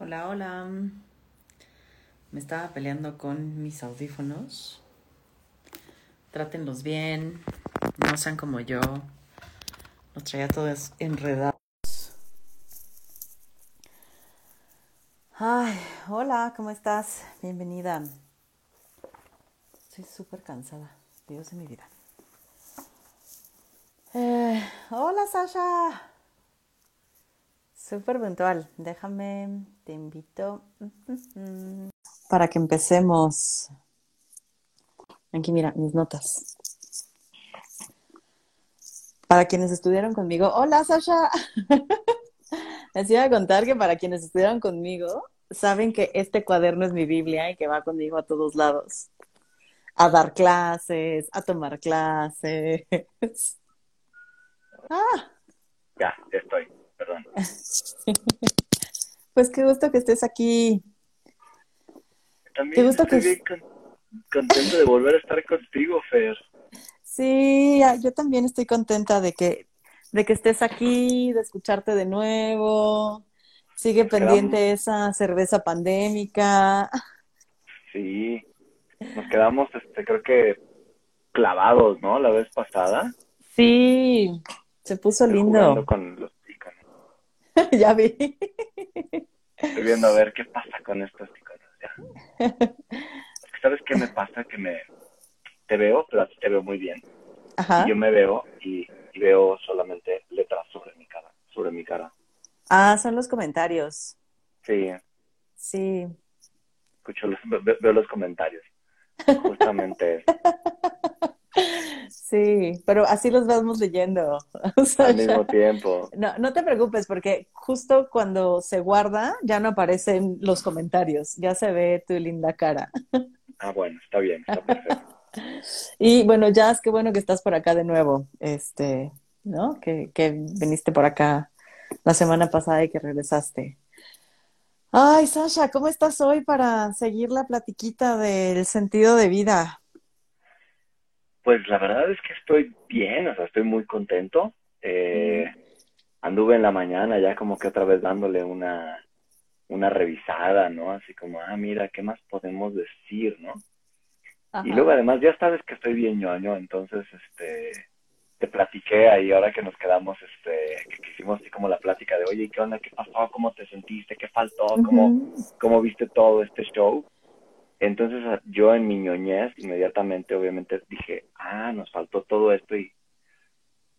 Hola, hola. Me estaba peleando con mis audífonos. Trátenlos bien. No sean como yo. Los traía todos enredados. Ay, hola, ¿cómo estás? Bienvenida. Estoy súper cansada. Dios de mi vida. Eh, hola, Sasha. Súper puntual. Déjame, te invito para que empecemos. Aquí mira, mis notas. Para quienes estudiaron conmigo, hola Sasha. Les iba a contar que para quienes estudiaron conmigo, saben que este cuaderno es mi Biblia y que va conmigo a todos lados. A dar clases, a tomar clases. Ah. Ya, estoy perdón. pues qué gusto que estés aquí. También qué gusto estoy que... contento de volver a estar contigo, Fer. Sí, yo también estoy contenta de que, de que estés aquí, de escucharte de nuevo. Sigue pendiente esa cerveza pandémica. Sí, nos quedamos, este, creo que clavados, ¿no? La vez pasada. Sí, se puso lindo. Con los ya vi. Estoy viendo a ver qué pasa con estos iconos. ¿Sabes qué me pasa? Que me te veo, pero te veo muy bien. Ajá. Y yo me veo y, veo solamente letras sobre mi cara, sobre mi cara. Ah, son los comentarios. Sí. Sí. Escucho los, veo los comentarios. Justamente. Sí, pero así los vamos leyendo. Al mismo tiempo. No, no te preocupes, porque justo cuando se guarda ya no aparecen los comentarios, ya se ve tu linda cara. Ah, bueno, está bien, está perfecto. Y bueno, Jazz, qué bueno que estás por acá de nuevo. Este, ¿no? Que, que viniste por acá la semana pasada y que regresaste. Ay, Sasha, ¿cómo estás hoy para seguir la platiquita del sentido de vida? Pues la verdad es que estoy bien, o sea, estoy muy contento. Eh, anduve en la mañana ya como que otra vez dándole una, una revisada, ¿no? Así como, ah, mira, ¿qué más podemos decir, no? Y luego además ya sabes que estoy bien ñoño, entonces, este, te platiqué ahí ahora que nos quedamos, este, que, hicimos así como la plática de, oye, ¿qué onda? ¿Qué pasó? ¿Cómo te sentiste? ¿Qué faltó? ¿Cómo, ¿Cómo viste todo este show? Entonces yo en mi ñoñez inmediatamente obviamente dije, ah, nos faltó todo esto y,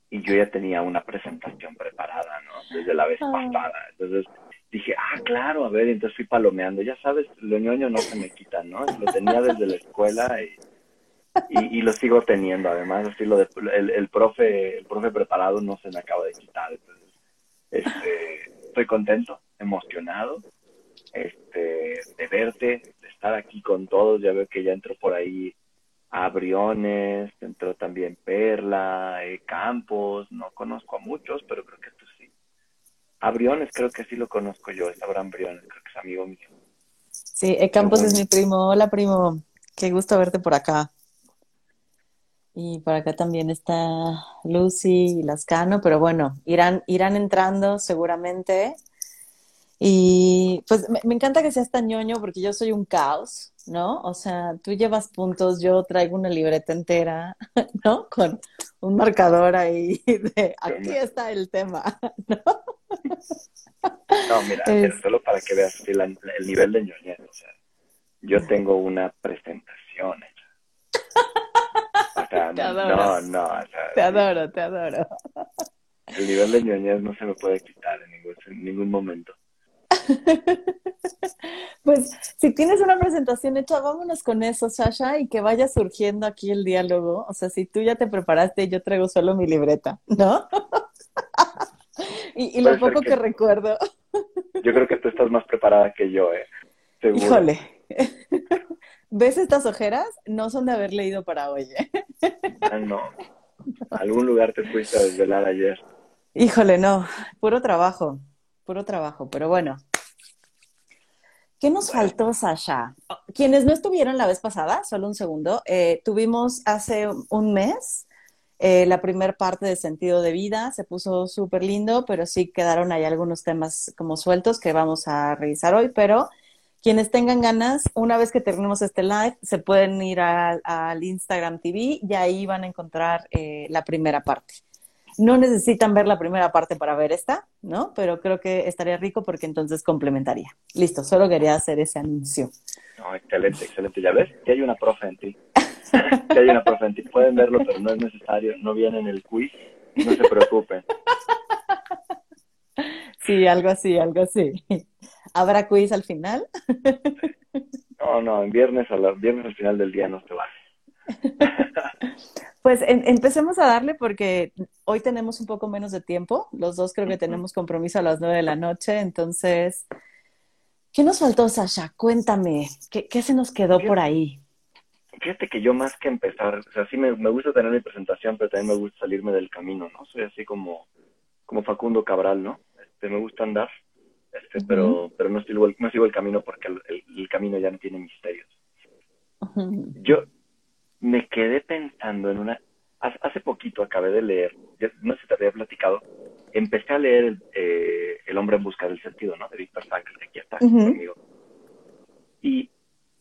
y yo ya tenía una presentación preparada, ¿no? Desde la vez ah. pasada. Entonces dije, ah, claro, a ver, entonces fui palomeando. Ya sabes, lo ñoño no se me quita, ¿no? Lo tenía desde la escuela y, y, lo sigo teniendo. Además, así lo de, el, el, profe, el profe preparado no se me acaba de quitar. Entonces, este, estoy contento, emocionado, este, de verte, aquí con todos. Ya veo que ya entró por ahí a Briones, entró también Perla, eh, Campos, no conozco a muchos, pero creo que tú sí. A Briones creo que sí lo conozco yo, es Abraham Briones, creo que es amigo mío. Sí, eh, Campos es mi primo. Hola, primo. Qué gusto verte por acá. Y por acá también está Lucy y Lascano, pero bueno, irán, irán entrando seguramente. Y pues me, encanta que seas tan ñoño porque yo soy un caos, ¿no? O sea, tú llevas puntos, yo traigo una libreta entera, ¿no? Con un marcador ahí de aquí está el tema, ¿no? No, mira, solo para que veas el, nivel de ñoñez, o sea, yo tengo una presentación O sea, te adoro. no, no, te adoro, te adoro. El nivel de ñoñez no se me puede quitar en ningún, en ningún momento. pues si tienes una presentación hecha, vámonos con eso, Sasha, y que vaya surgiendo aquí el diálogo. O sea, si tú ya te preparaste, yo traigo solo mi libreta, ¿no? y, lo poco que, recuerdo. yo creo que tú estás más preparada que yo, ¿eh? Híjole. ¿Ves estas ojeras? No son de haber leído para hoy. ¿eh? ah, no. algún lugar te fuiste a desvelar ayer. Híjole, no. Puro trabajo puro trabajo, pero bueno. ¿Qué nos faltó, Sasha? Quienes no estuvieron la vez pasada, solo un segundo, eh, tuvimos hace un mes Eh, la primera parte de sentido de vida se puso súper lindo, pero sí quedaron ahí algunos temas como sueltos que vamos a revisar hoy, pero quienes tengan ganas, una vez que terminemos este live, se pueden ir al Instagram TV y ahí van a encontrar eh, la primera parte. No necesitan ver la primera parte para ver esta, ¿no? Pero creo que estaría rico porque entonces complementaría. Listo, solo quería hacer ese anuncio. No, excelente, excelente. Ya ves, que hay una profe en ti. que hay una profe en ti. Pueden verlo, pero no es necesario. No viene en el quiz. No se preocupen. Sí, algo así, algo así. ¿Habrá quiz al final? No, no, en viernes, a viernes al final del día no se va. Pues empecemos a darle porque hoy tenemos un poco menos de tiempo. Los dos creo que tenemos compromiso a las nueve de la noche. Entonces, ¿qué nos faltó, Sasha? Cuéntame, ¿qué, se nos quedó por ahí? Fíjate que yo más que empezar, o sea, sí me, gusta tener mi presentación, pero también me gusta salirme del camino, ¿no? Soy así como, como Facundo Cabral, ¿no? Este, me gusta andar, este, pero, pero no sigo, el, no sigo el camino porque el, camino ya no tiene misterios. Yo, me quedé pensando en una... Hace poquito acabé de leer, no sé si te había platicado, empecé a leer El, eh, el hombre en busca del sentido, ¿no? De Víctor Frankl, que aquí está conmigo. Y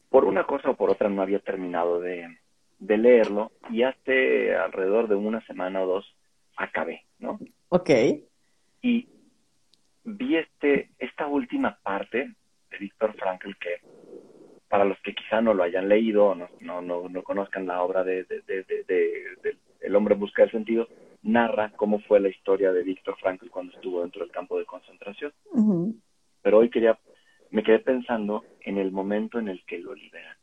por una cosa o por otra no había terminado de, de leerlo y hace alrededor de una semana o dos acabé, ¿no? Ok. Y vi este, esta última parte de Víctor Frankl que para los que quizá no lo hayan leído o no, no, no, conozcan la obra de, El hombre en busca del sentido, narra cómo fue la historia de Víctor Frankl cuando estuvo dentro del campo de concentración. Pero hoy quería, me quedé pensando en el momento en el que lo liberan.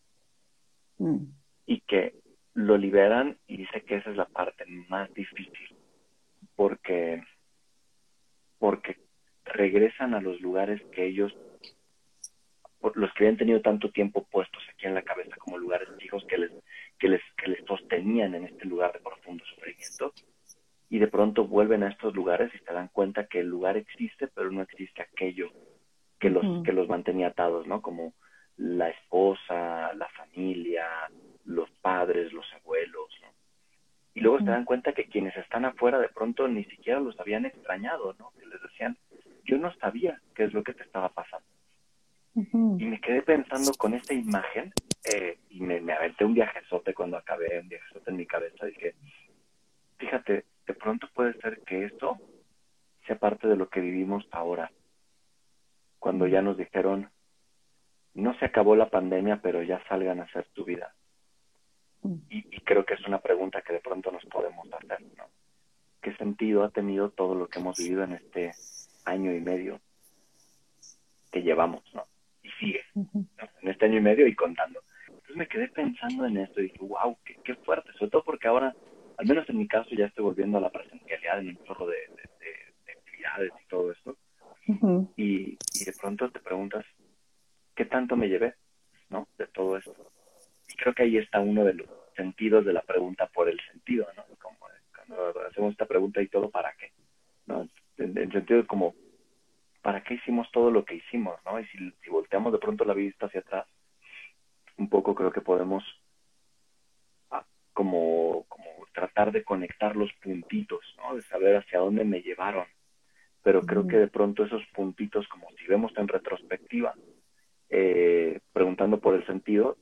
Mm. Y que lo liberan y dice que esa es la parte más difícil, porque, porque regresan a los lugares que ellos los que habían tenido tanto tiempo puestos aquí en la cabeza como lugares fijos que les, que les, que les sostenían en este lugar de profundo sufrimiento, y de pronto vuelven a estos lugares y se dan cuenta que el lugar existe, pero no existe aquello que los, que los mantenía atados, ¿no? Como la esposa, la familia, los padres, los abuelos, ¿no? Y luego se dan cuenta que quienes están afuera de pronto ni siquiera los habían extrañado, ¿no? Que les decían, yo no sabía qué es lo que te estaba pasando. Y me quedé pensando con esta imagen eh, y me, me, aventé un viajezote cuando acabé, un viajezote en mi cabeza. Dije, fíjate, de pronto puede ser que esto sea parte de lo que vivimos ahora. Cuando ya nos dijeron, no se acabó la pandemia, pero ya salgan a hacer tu vida. Y, y creo que es una pregunta que de pronto nos podemos hacer, ¿no? ¿Qué sentido ha tenido todo lo que hemos vivido en este año y medio que llevamos, ¿no? Sigue, en este año y medio y contando. Entonces me quedé pensando en esto y dije, wow, qué, fuerte, sobre todo porque ahora, al menos en mi caso, ya estoy volviendo a la presencialidad en un chorro de, actividades y todo esto. y, y de pronto te preguntas, ¿qué tanto me llevé, no? De todo esto. Y creo que ahí está uno de los sentidos de la pregunta por el sentido, ¿no? Como cuando hacemos esta pregunta y todo, ¿para qué? ¿No? En, en sentido como ¿para qué hicimos todo lo que hicimos? ¿no? Y si, volteamos de pronto la vista hacia atrás, un poco creo que podemos ah, como, como tratar de conectar los puntitos, ¿no? de saber hacia dónde me llevaron. Pero creo que de pronto esos puntitos, como si vemos en retrospectiva, eh, preguntando por el sentido,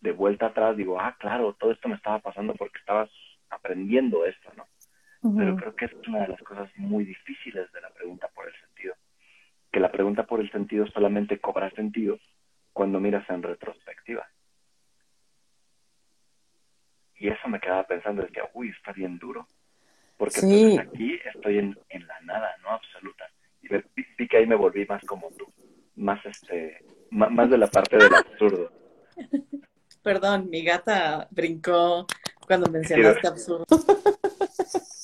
de vuelta atrás digo, ah, claro, todo esto me estaba pasando porque estabas aprendiendo esto, ¿no? Pero creo que es una de las cosas muy difíciles de la pregunta por el sentido que la pregunta por el sentido solamente cobra sentido cuando miras en retrospectiva. Y eso me quedaba pensando, decía, uy, está bien duro. Porque aquí estoy en, en, la nada, no absoluta. Y vi, que ahí me volví más como tú, más este, más, de la parte del absurdo. Perdón, mi gata brincó cuando mencionaste absurdo.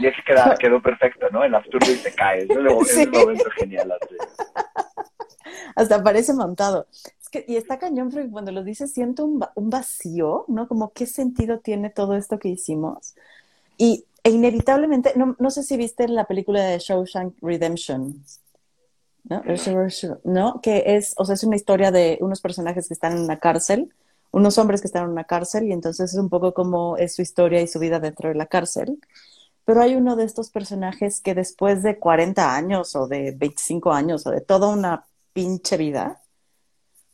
Y así queda, quedó perfecto, ¿no? El absurdo y se cae. Es un, momento genial. Hasta parece montado. Es que, y está cañón porque cuando lo dices siento un, un, vacío, ¿no? Como qué sentido tiene todo esto que hicimos. Y e inevitablemente, no, no sé si viste la película de Shawshank Redemption. ¿no? ¿no? Que es, o sea, es una historia de unos personajes que están en una cárcel unos hombres que están en una cárcel y entonces es un poco como es su historia y su vida dentro de la cárcel. Pero hay uno de estos personajes que después de 40 años o de 25 años o de toda una pinche vida,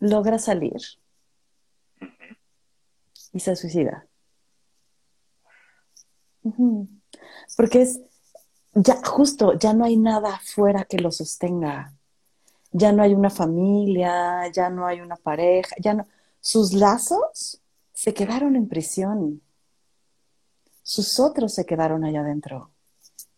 logra salir y se suicida. Porque es, ya justo, ya no hay nada afuera que lo sostenga. Ya no hay una familia, ya no hay una pareja, ya no. Sus lazos se quedaron en prisión. Sus otros se quedaron allá adentro.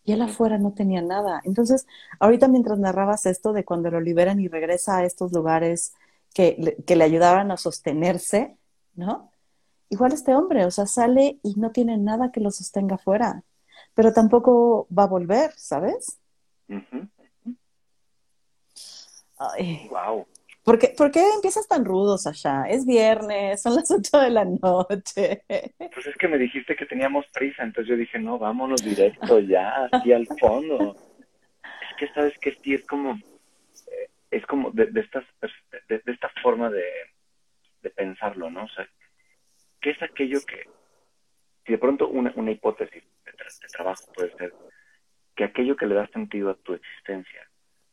Y él afuera no tenía nada. Entonces, ahorita mientras narrabas esto de cuando lo liberan y regresa a estos lugares que, que le ayudaban a sostenerse, ¿no? Igual este hombre, o sea, sale y no tiene nada que lo sostenga afuera pero tampoco va a volver, ¿sabes? Wow. ¿Por qué, ¿Por qué, empiezas tan rudo, Sasha? Es viernes, son las ocho de la noche. Pues es que me dijiste que teníamos prisa, entonces yo dije, no, vámonos directo ya, así al fondo. Es que sabes que sí, es como, eh, es como de, estas, de, de, esta forma de, de pensarlo, ¿no? O sea, ¿qué es aquello que, si de pronto una, una hipótesis de, trabajo puede ser que aquello que le da sentido a tu existencia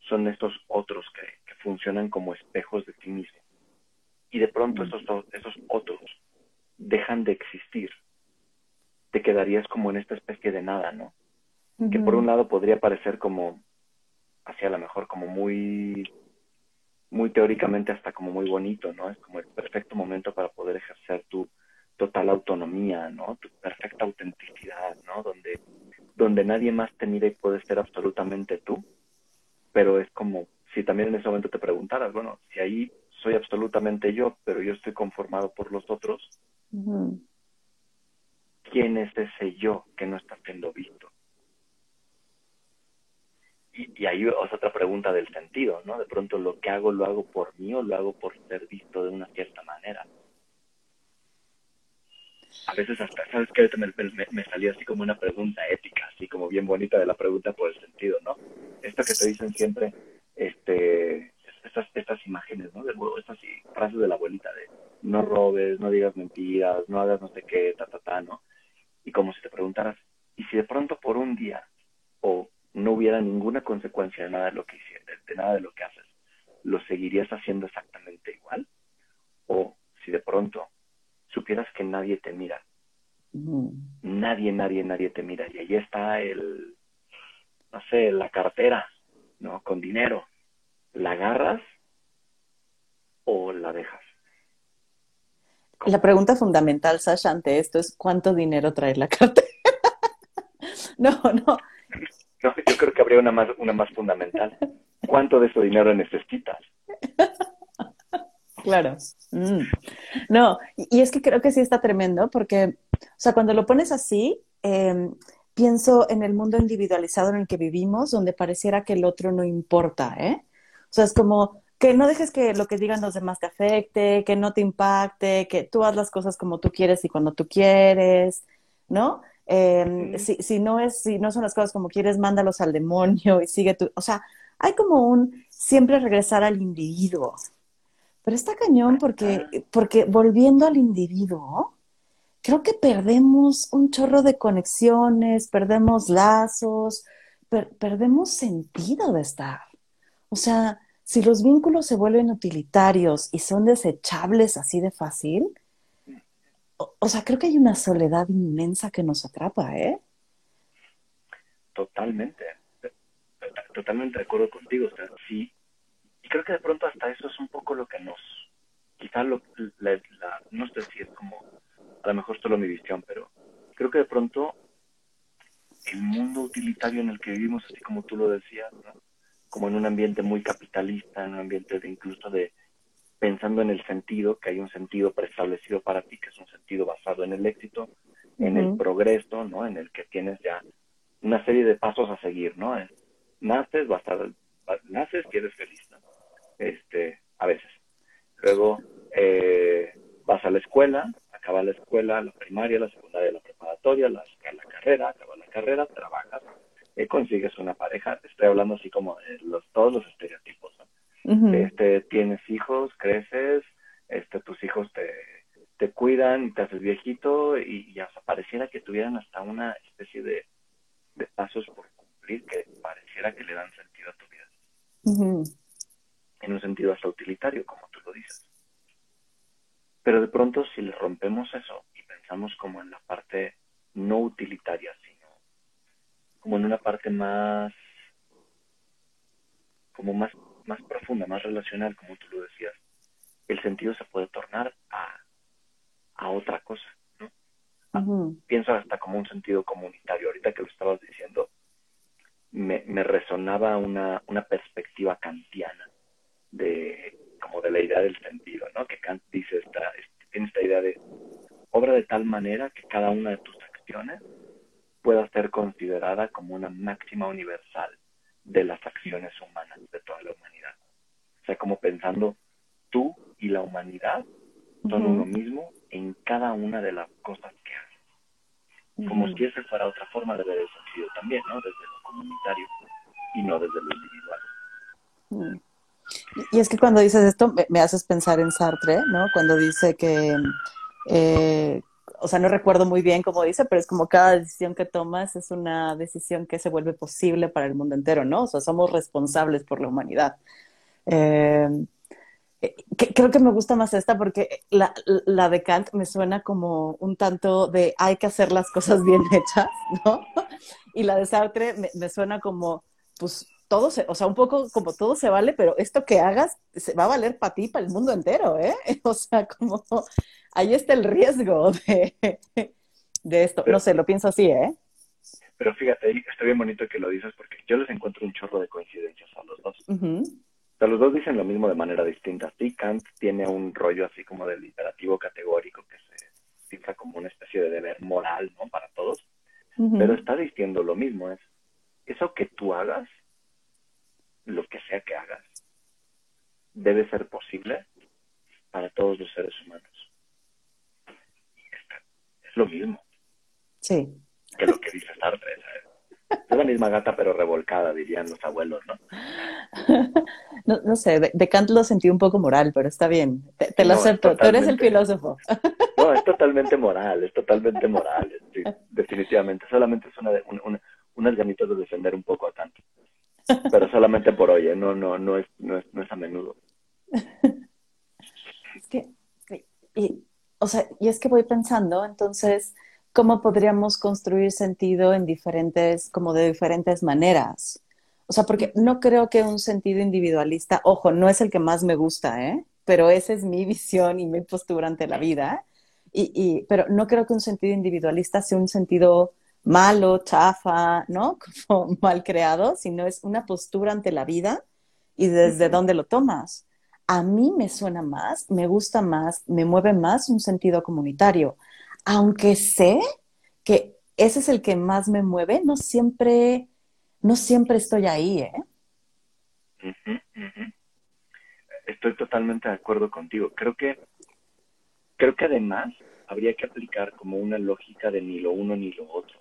son estos otros que, funcionan como espejos de ti mismo. Y de pronto esos, esos otros dejan de existir. Te quedarías como en esta especie de nada, ¿no? Que por un lado podría parecer como, hacia lo mejor como muy, muy teóricamente hasta como muy bonito, ¿no? Es como el perfecto momento para poder ejercer tu, total autonomía, ¿no? Tu perfecta autenticidad, ¿no? Donde, donde nadie más te mira y puedes ser absolutamente tú. Pero es como si también en ese momento te preguntaras, bueno, si ahí soy absolutamente yo, pero yo estoy conformado por los otros, ¿quién es ese yo que no está siendo visto? Y, y ahí es otra pregunta del sentido, ¿no? De pronto lo que hago lo hago por mí o lo hago por ser visto de una cierta manera a veces hasta, ¿sabes qué? Me, me, me, salió así como una pregunta ética, así como bien bonita de la pregunta por el sentido, ¿no? Esto que te dicen siempre, este, estas, estas imágenes, ¿no? De, estas frases de la abuelita de no robes, no digas mentiras, no hagas no sé qué, ta, ta, ta, ¿no? Y como si te preguntaras, ¿y si de pronto por un día o no hubiera ninguna consecuencia de nada de lo que hicieras, de nada de lo que haces, ¿lo seguirías haciendo exactamente igual? O si de pronto supieras que nadie te mira. Nadie, nadie, nadie te mira. Y ahí está el, no sé, la cartera, ¿no? Con dinero. ¿La agarras o la dejas? La pregunta fundamental, Sasha, ante esto es ¿cuánto dinero trae la cartera? no, no. No, yo creo que habría una más, una más fundamental. ¿Cuánto de ese dinero necesitas? Claro. Mm. No, y es que creo que sí está tremendo porque, o sea, cuando lo pones así, em, pienso en el mundo individualizado en el que vivimos, donde pareciera que el otro no importa, ¿eh? O sea, es como que no dejes que lo que digan los demás te afecte, que no te impacte, que tú haz las cosas como tú quieres y cuando tú quieres, ¿no? Em, si, si, no es, si no son las cosas como quieres, mándalos al demonio y sigue tú. O sea, hay como un siempre regresar al individuo, pero está cañón porque, porque volviendo al individuo, creo que perdemos un chorro de conexiones, perdemos lazos, perdemos sentido de estar. O sea, si los vínculos se vuelven utilitarios y son desechables así de fácil, o, sea, creo que hay una soledad inmensa que nos atrapa, ¿eh? Totalmente, totalmente de acuerdo contigo. O sea, creo que de pronto hasta eso es un poco lo que nos, quizás lo, la, no sé si es como, a lo mejor solo mi visión, pero creo que de pronto el mundo utilitario en el que vivimos, así como tú lo decías, como en un ambiente muy capitalista, en un ambiente de incluso de pensando en el sentido, que hay un sentido preestablecido para ti, que es un sentido basado en el éxito, en el progreso, ¿no? En el que tienes ya una serie de pasos a seguir, ¿no? naces, vas a, naces y eres feliz, ¿no? Este, a veces. Luego eh, vas a la escuela, acabas la escuela, la primaria, la secundaria, la preparatoria, la, la carrera, acabas la carrera, trabajas, y consigues una pareja. Estoy hablando así como de los, todos los estereotipos. este, tienes hijos, creces, este, tus hijos te, te cuidan y te haces viejito y, ya pareciera que tuvieran hasta una especie de, pasos por cumplir que pareciera que le dan sentido a tu vida. En un sentido hasta utilitario, como tú lo dices. Pero de pronto si le rompemos eso y pensamos como en la parte no utilitaria, sino como en una parte más, como más, más profunda, más relacional, como tú lo decías, el sentido se puede tornar a, a otra cosa, ¿no? Pienso hasta como un sentido comunitario. Ahorita que lo estabas diciendo, me, me resonaba una, una perspectiva kantiana de como de la idea del sentido, ¿no? Que Kant dice esta, tiene esta idea de obra de tal manera que cada una de tus acciones pueda ser considerada como una máxima universal de las acciones humanas de toda la humanidad. O sea, como pensando tú y la humanidad son uno mismo en cada una de las cosas que hacen. Como si esa fuera otra forma de ver el sentido también, ¿no? Desde lo comunitario y no desde lo individual. Y es que cuando dices esto me, haces pensar en Sartre, ¿no? Cuando dice que, eh, o sea, no recuerdo muy bien cómo dice, pero es como cada decisión que tomas es una decisión que se vuelve posible para el mundo entero, ¿no? O sea, somos responsables por la humanidad. Eh, creo que me gusta más esta porque la, la, de Kant me suena como un tanto de hay que hacer las cosas bien hechas, ¿no? Y la de Sartre me, suena como, pues todo se, o sea, un poco como todo se vale, pero esto que hagas se va a valer para ti, para el mundo entero, ¿eh? O sea, como ahí está el riesgo de, de esto. no sé, lo pienso así, ¿eh? Pero fíjate, está bien bonito que lo dices porque yo les encuentro un chorro de coincidencias a los dos. O sea, los dos dicen lo mismo de manera distinta. Sí, Kant tiene un rollo así como del literativo categórico que se cifra como una especie de deber moral, ¿no? Para todos. Pero está diciendo lo mismo, es eso que tú hagas, lo que sea que hagas, debe ser posible para todos los seres humanos. Es lo mismo. Sí. Que lo que dice Sartre, ¿sabes? Es la misma gata pero revolcada, dirían los abuelos, ¿no? no, sé, de, Kant lo sentí un poco moral, pero está bien, te, lo acepto, tú eres el filósofo. no, es totalmente moral, es totalmente moral, definitivamente, solamente es una, una, unas ganitas de defender un poco a Kant, pero solamente por hoy, ¿eh? no, no, no, es, no, es, no es a menudo. Es que, y, o sea, y es que voy pensando, entonces cómo podríamos construir sentido en diferentes, como de diferentes maneras. O sea, porque no creo que un sentido individualista, ojo, no es el que más me gusta, ¿eh? Pero esa es mi visión y mi postura ante la vida. Y, y, pero no creo que un sentido individualista sea un sentido malo, chafa, ¿no? Como mal creado, sino es una postura ante la vida y desde dónde lo tomas. A mí me suena más, me gusta más, me mueve más un sentido comunitario aunque sé que ese es el que más me mueve, no siempre, no siempre estoy ahí, ¿eh? Estoy totalmente de acuerdo contigo. Creo que, creo que además habría que aplicar como una lógica de ni lo uno ni lo otro.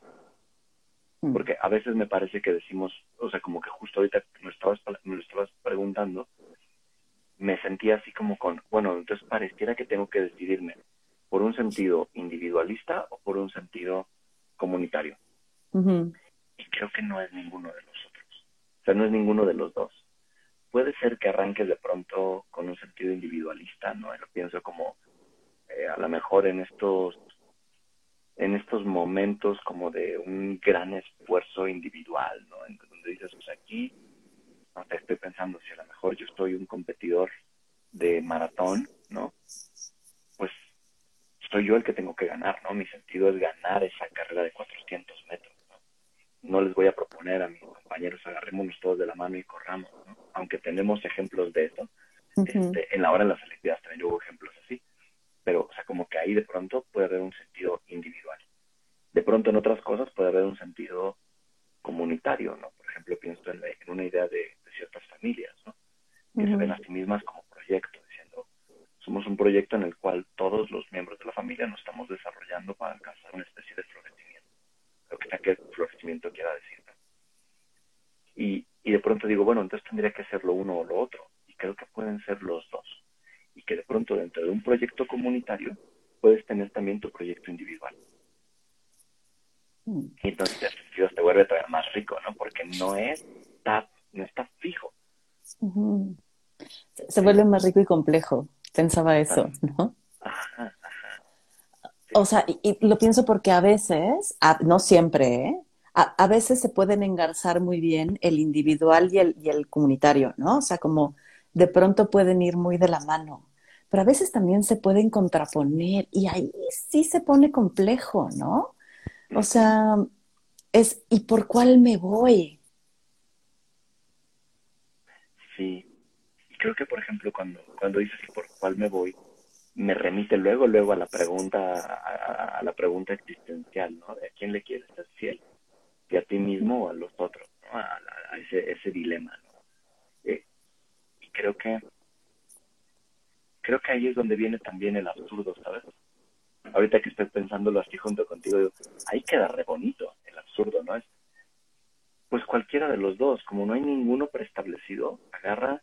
Mm. Porque a veces me parece que decimos, o sea, como que justo ahorita me lo estabas, me estabas preguntando, me sentía así como con, bueno, entonces pareciera que tengo que decidirme por un sentido individualista o por un sentido comunitario. Y creo que no es ninguno de los otros. O sea, no es ninguno de los dos. Puede ser que arranques de pronto con un sentido individualista, ¿no? lo pienso como eh, a lo mejor en estos en estos momentos como de un gran esfuerzo individual, ¿no? En donde dices, pues aquí, no estoy pensando si a lo mejor yo estoy un competidor de maratón, ¿no? soy yo el que tengo que ganar, ¿no? Mi sentido es ganar esa carrera de 400 metros, ¿no? No les voy a proponer a mis compañeros, agarrémonos todos de la mano y corramos, ¿no? Aunque tenemos ejemplos de eso, este, en la hora de las Olimpiadas también hubo ejemplos así, pero, o sea, como que ahí de pronto puede haber un sentido individual. De pronto en otras cosas puede haber un sentido comunitario, ¿no? Por ejemplo, pienso en, una idea de, ciertas familias, ¿no? Que se ven a sí mismas como proyectos somos un proyecto en el cual todos los miembros de la familia nos estamos desarrollando para alcanzar una especie de florecimiento, lo que sea que el florecimiento quiera decir. Y, y de pronto digo, bueno, entonces tendría que ser lo uno o lo otro, y creo que pueden ser los dos. Y que de pronto dentro de un proyecto comunitario puedes tener también tu proyecto individual. Mm. Y entonces el sentido se vuelve todavía más rico, ¿no? Porque no es, está, no está fijo. Se- Se vuelve más rico y complejo. Pensaba eso, ¿no? Ajá, O sea, y, y lo pienso porque a veces, a- no siempre, ¿eh? A, a veces se pueden engarzar muy bien el individual y el, y el comunitario, ¿no? O sea, como de pronto pueden ir muy de la mano, pero a veces también se pueden contraponer y ahí sí se pone complejo, ¿no? O sea, es, ¿y por cuál me voy? sí. Y creo que, por ejemplo, cuando, cuando dices que por cuál me voy, me remite luego, luego a la pregunta, a, la pregunta existencial, ¿no? ¿De a quién le quieres ser fiel? ¿Si a ti mismo o a los otros? ¿no? A, a ese, ese dilema, ¿no? Eh, y creo que, creo que ahí es donde viene también el absurdo, ¿sabes? Ahorita que estoy pensándolo así junto contigo, digo, ahí queda re bonito el absurdo, ¿no? Es, pues cualquiera de los dos, como no hay ninguno preestablecido, agarra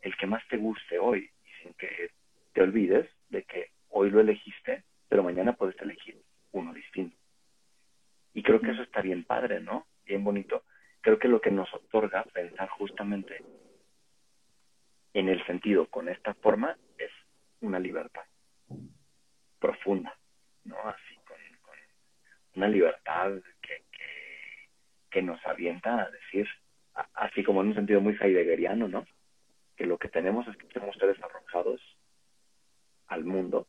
el que más te guste hoy y sin que te olvides de que hoy lo elegiste, pero mañana puedes elegir uno distinto. Y creo que eso está bien padre, ¿no? Bien bonito. Creo que lo que nos otorga pensar justamente en el sentido con esta forma una libertad profunda, ¿no? Así con, con una libertad que, que, que nos avienta a decir, así como en un sentido muy heideggeriano, ¿no? Que lo que tenemos es que somos seres arrojados al mundo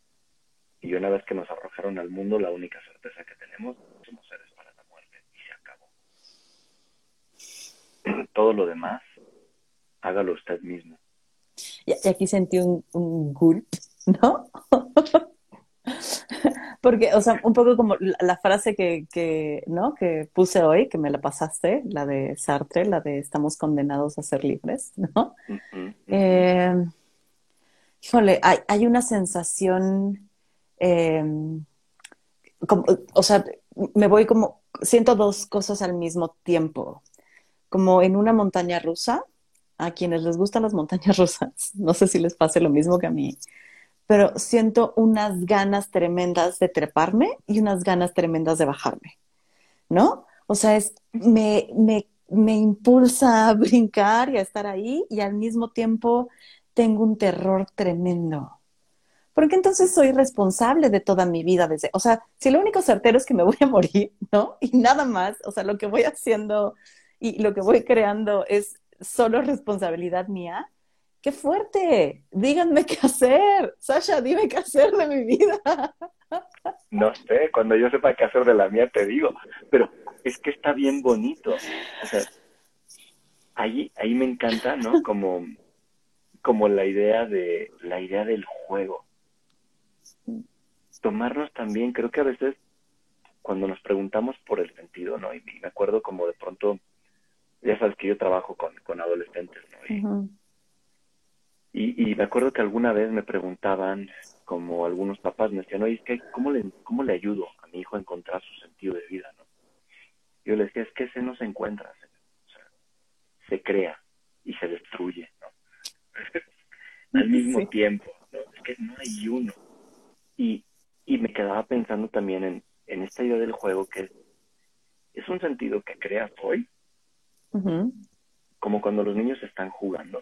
y una vez que nos arrojaron al mundo, la única certeza que tenemos somos seres para la muerte y se acabó. Todo lo demás, hágalo usted mismo. Y, y aquí sentí un, un gulp, ¿no? Porque, o sea, un poco como la, la frase que, que, ¿no? que puse hoy, que me la pasaste, la de Sartre, la de estamos condenados a ser libres, ¿no? Eh, híjole, hay, hay una sensación, eh, como- o sea, me voy como, siento dos cosas al mismo tiempo, como en una montaña rusa, a quienes les gustan las montañas rusas, no sé si les pase lo mismo que a mí, pero siento unas ganas tremendas de treparme y unas ganas tremendas de bajarme, ¿no? O sea, es, me, me, me impulsa a brincar y a estar ahí y al mismo tiempo tengo un terror tremendo. Porque entonces soy responsable de toda mi vida desde, o sea, si lo único certero es que me voy a morir, ¿no? Y nada más, o sea, lo que voy haciendo y lo que voy creando es solo responsabilidad mía. ¡Qué fuerte! Díganme qué hacer. Sasha, dime qué hacer de mi vida. No sé, cuando yo sepa qué hacer de la mía te digo, pero es que está bien bonito. O sea, ahí, me encanta, ¿no? Como, como la idea de, la idea del juego. Tomarnos también, creo que a veces cuando nos preguntamos por el sentido, ¿no? Y me acuerdo como de pronto, ya sabes que yo trabajo con, con adolescentes, ¿no? Y, y, y me acuerdo que alguna vez me preguntaban, como algunos papás me decían, oye, es que ¿cómo le, ¿cómo le ayudo a mi hijo a encontrar su sentido de vida? ¿no? Yo le decía, es que ese no se encuentra, se, o sea, se crea y se destruye, ¿no? Al mismo Sí. tiempo, ¿no? Es que no hay uno. Y, y me quedaba pensando también en, en esta idea del juego que es, es un sentido que creas hoy, Como cuando los niños están jugando,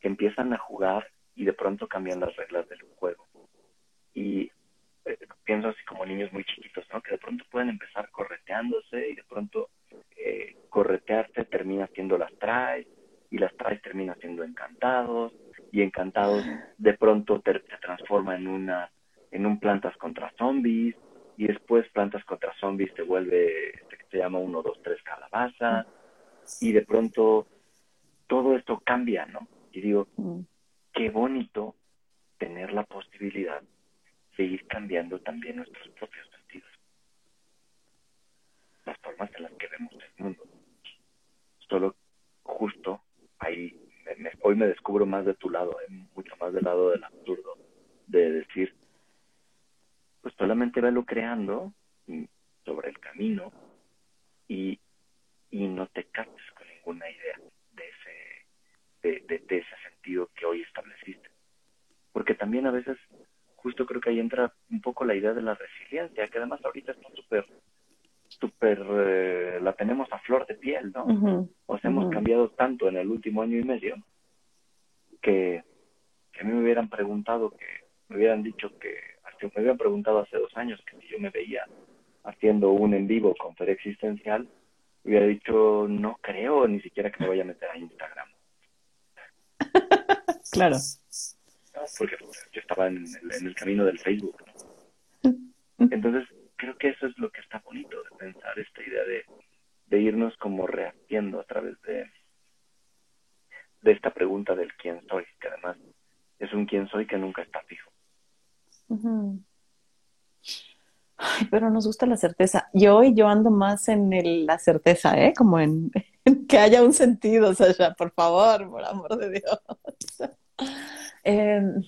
que empiezan a jugar y de pronto cambian las reglas del juego. Y eh, pienso así como niños muy chiquitos, ¿no? Que de pronto pueden empezar correteándose y de pronto eh, corretearse termina siendo las traes y las traes termina siendo encantados y encantados de pronto te, transforma en una en un plantas contra zombies y después plantas contra zombies te vuelve se llama uno dos tres calabaza y de pronto todo esto cambia, ¿no? Y digo, Mm. qué bonito tener la posibilidad de ir cambiando también nuestros propios sentidos, las formas en las que vemos el mundo. Solo justo ahí, me- me- hoy me descubro más de tu lado, eh, mucho más del lado del absurdo, de decir, pues solamente velo creando sobre el camino y, y no te cases con ninguna idea de ese, de, de- de ese sentido que hoy estableciste. Porque también a veces justo creo que ahí entra un poco la idea de la resiliencia, que además ahorita está súper, súper, eh, la tenemos a flor de piel, ¿no? O sea, hemos cambiado tanto en el último año y medio que, que a mí me hubieran preguntado, que me hubieran dicho que, hasta me hubieran preguntado hace dos años que si yo me veía haciendo un en vivo con Feria Existencial, hubiera dicho, no creo ni siquiera que me vaya a meter a Instagram. claro. Porque yo estaba en el, camino del Facebook. Entonces, creo que eso es lo que está bonito de pensar esta idea de, de irnos como rehaciendo a través de, de esta pregunta del quién soy, que además es un quién soy que nunca está fijo. Ay, pero nos gusta la certeza. Y hoy yo ando más en la certeza, ¿eh? Como en, que haya un sentido, Sasha, por favor, por amor de Dios. Em,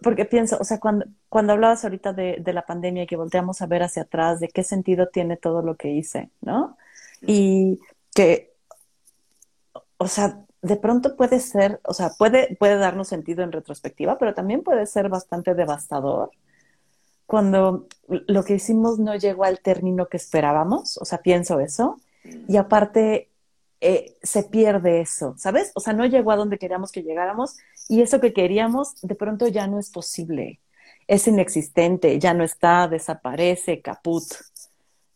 porque pienso, o sea, cuando, cuando hablabas ahorita de, de, la pandemia y que volteamos a ver hacia atrás, de qué sentido tiene todo lo que hice, ¿no? Y que, o sea, de pronto puede ser, o sea, puede, puede darnos sentido en retrospectiva, pero también puede ser bastante devastador cuando lo que hicimos no llegó al término que esperábamos, o sea, pienso eso, y aparte eh, se pierde eso, ¿sabes? O sea, no llegó a donde queríamos que llegáramos y eso que queríamos de pronto ya no es posible, es inexistente, ya no está, desaparece, caput,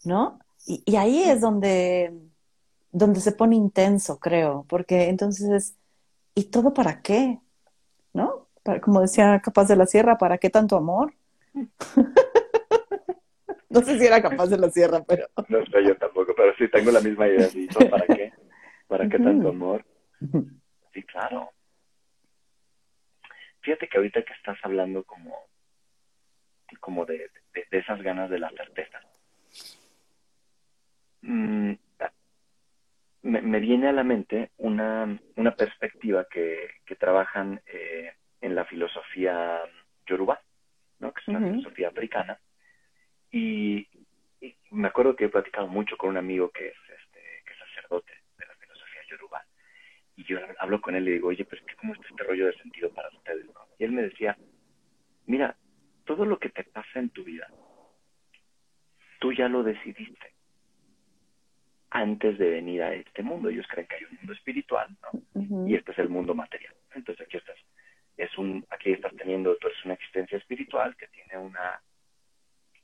¿no? Y, ahí es donde, donde se pone intenso, creo, porque entonces, ¿y todo para qué? ¿No? como decía Capaz de la Sierra, ¿para qué tanto amor? no sé si era capaz de la sierra, pero... No sé, yo tampoco, pero sí tengo la misma idea. ¿Para qué? ¿Para qué tanto amor? Sí, claro. Fíjate que ahorita que estás hablando como, como de, esas ganas de la certeza, mm, me, viene a la mente una, una perspectiva que, que trabajan eh, en la filosofía yoruba ¿no? que es una filosofía africana. Y, me acuerdo que he platicado mucho con un amigo que es, este, que es sacerdote de la filosofía yoruba. Y yo hablo con él y le digo, oye, pero ¿cómo está este rollo de sentido para ustedes? Y él me decía, mira, todo lo que te pasa en tu vida, tú ya lo decidiste antes de venir a este mundo. Ellos creen que hay un mundo espiritual, ¿no? Y este es el mundo material. Entonces aquí estás es un, aquí estás teniendo, eres una existencia espiritual que tiene una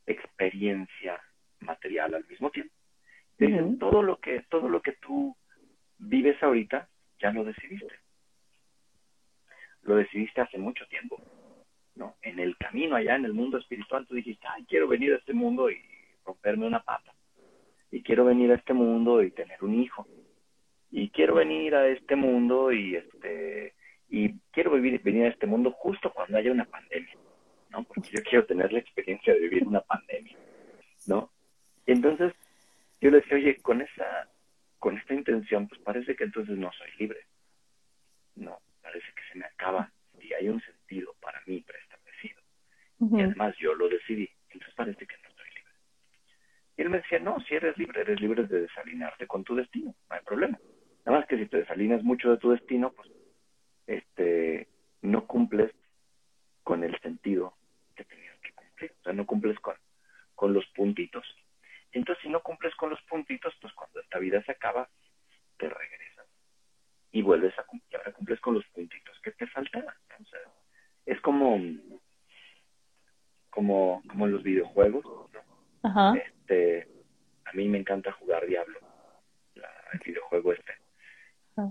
experiencia material al mismo tiempo. todo lo que, todo lo que tú vives ahorita, ya lo decidiste. Lo decidiste hace mucho tiempo, ¿no? En el camino allá, en el mundo espiritual, tú dijiste, ay, quiero venir a este mundo y romperme una pata. Y quiero venir a este mundo y tener un hijo. Y quiero venir a este mundo y este y quiero vivir, venir a este mundo justo cuando haya una pandemia, ¿no? Porque yo quiero tener la experiencia de vivir una pandemia, ¿no? Y entonces yo le decía, oye, con esa, con esta intención, pues parece que entonces no soy libre. No, parece que se me acaba y hay un sentido para mí preestablecido. Y además yo lo decidí, entonces parece que no estoy libre. Y él me decía, no, si eres libre, eres libre de desalinearte con tu destino, no hay problema. Nada más que si te desalinas mucho de tu destino, pues este, no cumples con el sentido que tenías que cumplir. O sea, no cumples con, con los puntitos. Entonces, si no cumples con los puntitos, pues cuando esta vida se acaba, te regresas y vuelves a cumplir. Ahora cumples con los puntitos que te faltaban. O sea, es como, como, como en los videojuegos. Este, a mí me encanta jugar Diablo, el videojuego este.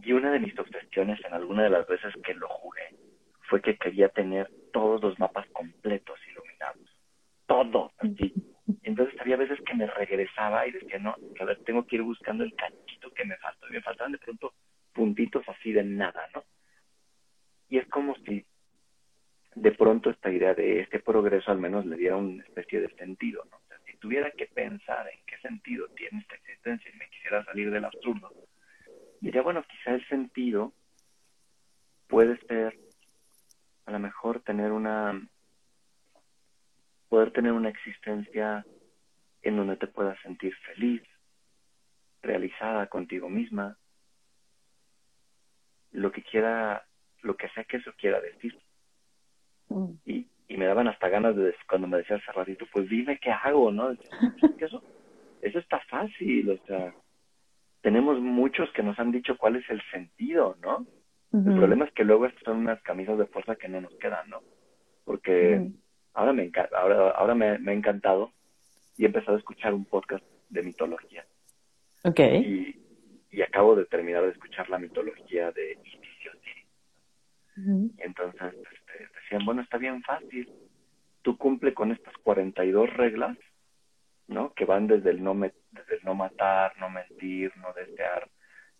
Y una de mis obsesiones en alguna de las veces que lo jugué fue que quería tener todos los mapas completos iluminados. Todo, así. Entonces había veces que me regresaba y decía, no, a ver, tengo que ir buscando el cachito que me faltó. Y me faltaban de pronto puntitos así de nada, ¿no? Y es como si de pronto esta idea de este progreso al menos le diera una especie de sentido, ¿no? O sea, si tuviera que pensar en qué sentido tiene esta existencia y me quisiera salir del absurdo, diría, bueno, quizá el sentido puede ser a lo mejor tener una poder tener una existencia en donde te puedas sentir feliz, realizada contigo misma, lo que quiera, lo que sea que eso quiera decir. Mm. Y y me daban hasta ganas de, cuando me decía hace ratito, pues dime qué hago, ¿no? eso, eso está fácil, o sea, tenemos muchos que nos han dicho cuál es el sentido, ¿no? El problema es que luego estas son unas camisas de fuerza que no nos quedan, ¿no? Porque ahora me encanta, ahora, ahora me, me, ha encantado y he empezado a escuchar un podcast de mitología. Ok. Y, y acabo de terminar de escuchar la mitología de Isis y Y entonces este, decían, bueno, está bien fácil. Tú cumple con estas 42 reglas, ¿no? Que van desde el no, desde el no matar, no mentir, no desear,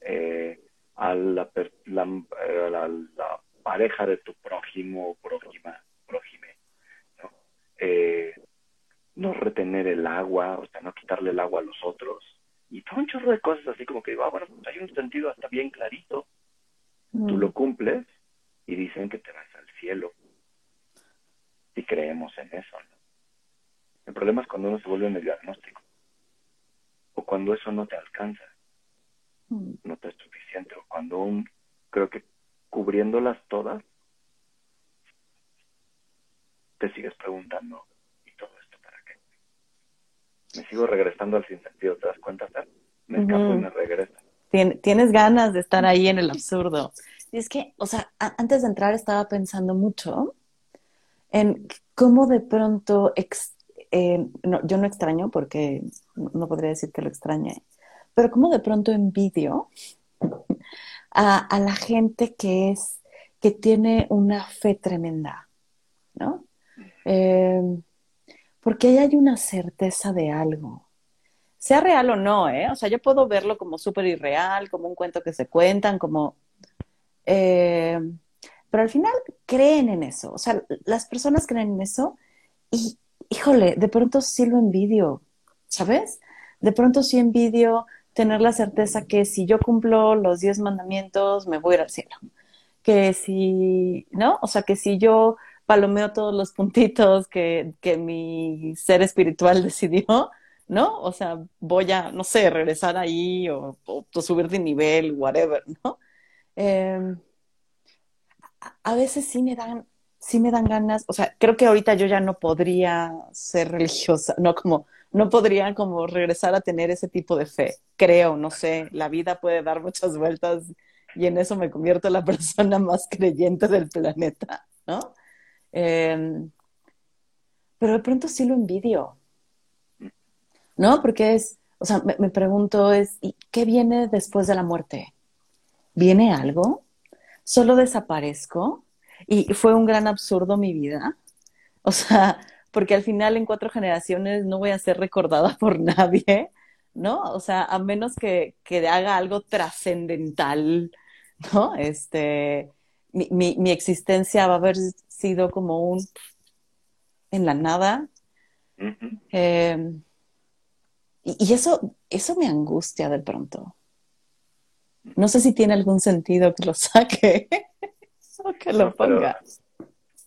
eh, a la, la, eh, la, la, pareja de tu prójimo o prójima, prójime, ¿no? Eh, no retener el agua, o sea, no quitarle el agua a los otros, y todo un chorro de cosas así como que, ah, bueno, pues hay un sentido hasta bien clarito, tú mm. lo cumples y dicen que te vas al cielo, y creemos en eso, ¿no? El problema es cuando uno se vuelve en el diagnóstico, o cuando eso no te alcanza Mm. no te es suficiente. O cuando un, creo que cubriéndolas todas, te sigues preguntando, ¿y todo esto para qué? Me sigo regresando al sinsentido, ¿te das cuenta? Me escapo y me regreso. tienes ganas de estar ahí en el absurdo. Y es que, o sea, antes de entrar estaba pensando mucho en cómo de pronto, eh, no, yo no extraño porque no podría decir que lo extrañe, pero como de pronto envidio a, la gente que es, que tiene una fe tremenda, ¿no? Em, porque ahí hay una certeza de algo. Sea real o no, ¿eh? O sea, yo puedo verlo como súper irreal, como un cuento que se cuentan, como... Em, pero al final creen en eso. O sea, las personas creen en eso y, híjole, de pronto sí lo envidio, ¿sabes? De pronto sí envidio tener la certeza que si yo cumplo los diez mandamientos, me voy a ir al cielo. Que si, ¿no? O sea, que si yo palomeo todos los puntitos que, que mi ser espiritual decidió, ¿no? O sea, voy a, no sé, regresar ahí o, subir de nivel, whatever, ¿no? Em, a veces sí me dan, sí me dan ganas, o sea, creo que ahorita yo ya no podría ser religiosa, no como no podrían como regresar a tener ese tipo de fe. Creo, no sé, la vida puede dar muchas vueltas y en eso me convierto en la persona más creyente del planeta, ¿no? Em, pero de pronto sí lo envidio, ¿no? Porque es, o sea, me, me pregunto es, ¿y qué viene después de la muerte? ¿Viene algo? ¿Solo desaparezco? ¿Y fue un gran absurdo mi vida? O sea, porque al final en cuatro generaciones no voy a ser recordada por nadie, ¿no? O sea, a menos que, que haga algo trascendental, ¿no? Este, mi, mi, existencia va a haber sido como un en la nada. Em, y, eso, eso me angustia de pronto. No sé si tiene algún sentido que lo saque que lo ponga.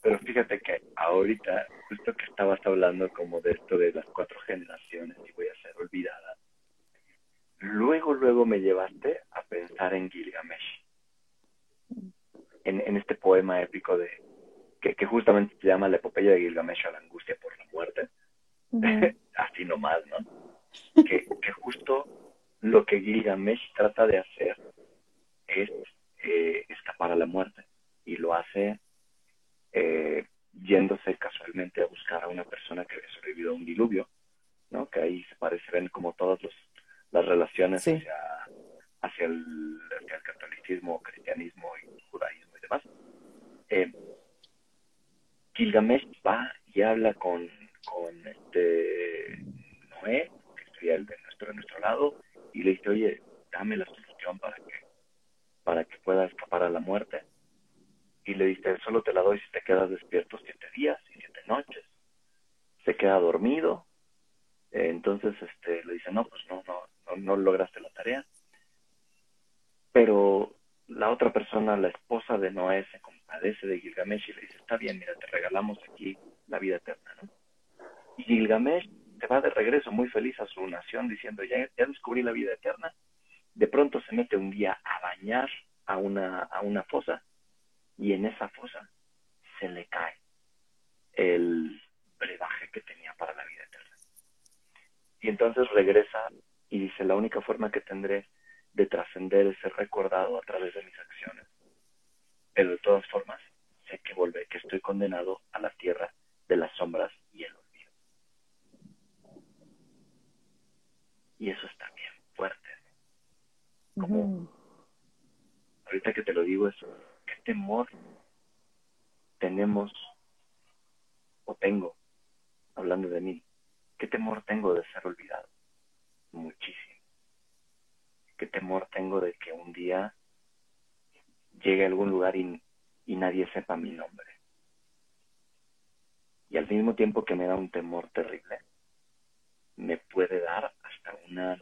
pero fíjate que ahorita justo que estabas hablando como de esto de las cuatro generaciones y voy a ser olvidada, luego, luego me llevaste a pensar en Gilgamesh, en, en este poema épico de que, que, justamente se llama la epopeya de Gilgamesh a la angustia por la muerte, así nomás, ¿no? Que, que justo lo que Gilgamesh trata de hacer es eh, escapar a la muerte y lo hace eh, yéndose casualmente a buscar a una persona que había sobrevivido a un diluvio, ¿no? Que ahí se parece, ven como todas las relaciones hacia, hacia, el, catolicismo, cristianismo y judaísmo y demás. Eh, Gilgamesh va y habla con, con este Noé, que estudia el de nuestro, de nuestro lado, y le dice, oye, dame la solución para que, para que pueda escapar a la muerte y le dice, solo te la doy si te quedas despierto siete días y siete noches. Se queda dormido, eh, entonces este, le dice, no, pues no, no, no, lograste la tarea. Pero la otra persona, la esposa de Noé, se compadece de Gilgamesh y le dice, está bien, mira, te regalamos aquí la vida eterna, ¿no? Y Gilgamesh se va de regreso muy feliz a su nación diciendo, ya, ya descubrí la vida eterna. De pronto se mete un día a bañar a una, a una fosa y en esa fosa se le cae el brebaje que tenía para la vida eterna. Y entonces regresa y dice, la única forma que tendré de trascender es ser recordado a través de mis acciones. Pero de todas formas, sé que volveré, que estoy condenado a la tierra de las sombras y el olvido. Y eso está bien fuerte. Como, ahorita que te lo digo, es temor tenemos o tengo, hablando de mí, qué temor tengo de ser olvidado. Muchísimo. Qué temor tengo de que un día llegue a algún lugar y, nadie sepa mi nombre. Y al mismo tiempo que me da un temor terrible, me puede dar hasta una,